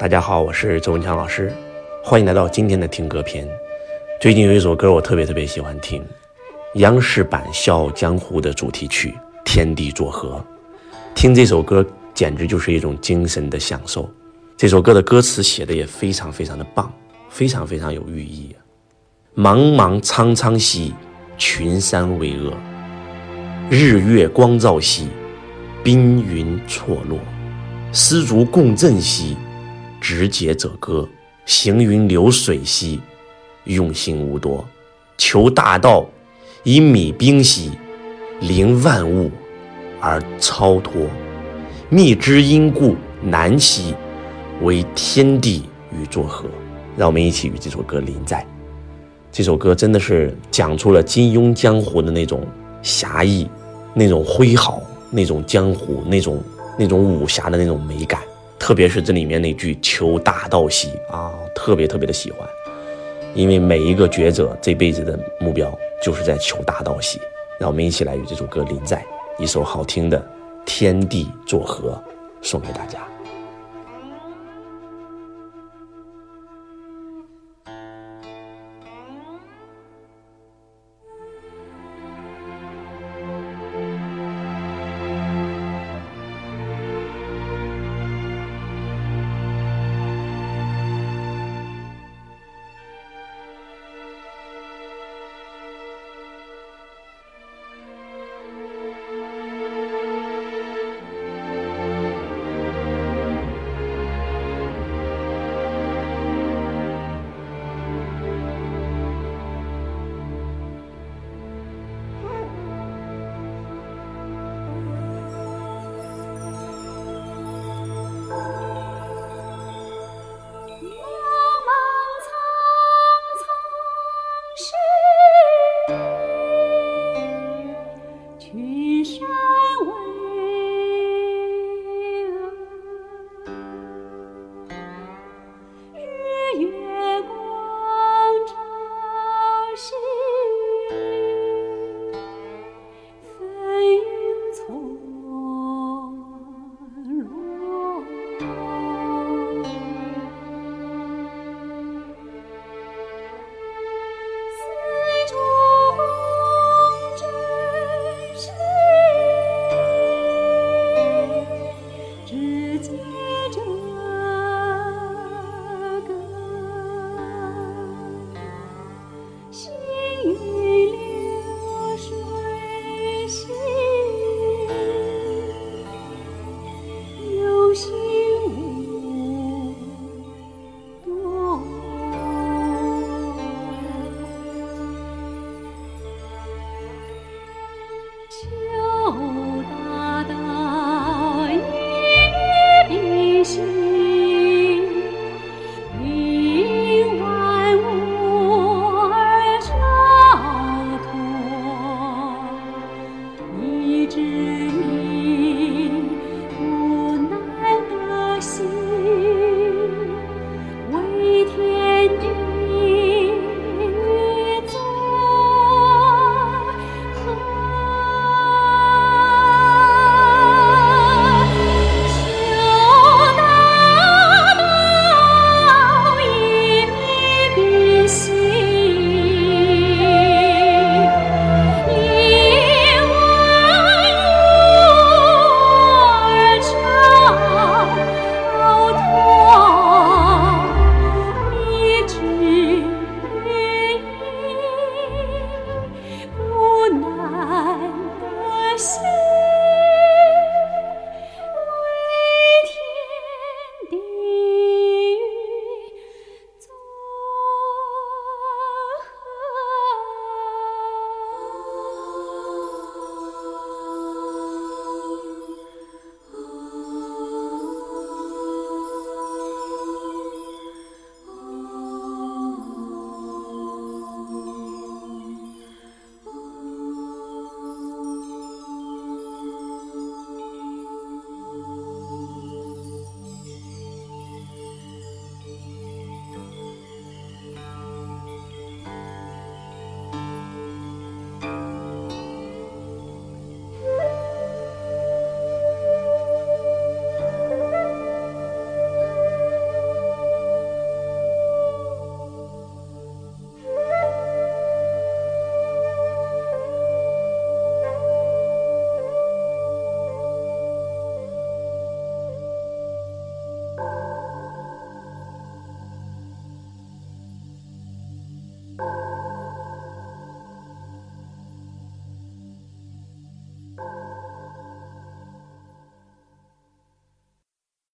大家好，我是周文强老师，欢迎来到今天的听歌篇。最近有一首歌我特别特别喜欢听，央视版《笑傲江湖》的主题曲《天地作合》。听这首歌简直就是一种精神的享受。这首歌的歌词写的也非常非常的棒，非常非常有寓意。茫茫苍苍兮，群山巍峨；日月光照兮，冰云错落。丝竹共振兮，直节者歌；行云流水兮，用心无多。求大道以米冰兮，凌万物而超脱。觅知因故难兮。为天地与作合，让我们一起与这首歌临在。这首歌真的是讲出了金庸江湖的那种侠义、那种挥毫、那种江湖、那种那种武侠的那种美感。特别是这里面那句“求大道兮”啊，特别特别的喜欢。因为每一个觉者这辈子的目标就是在求大道兮。让我们一起来与这首歌临在，一首好听的《天地作合》送给大家。ages.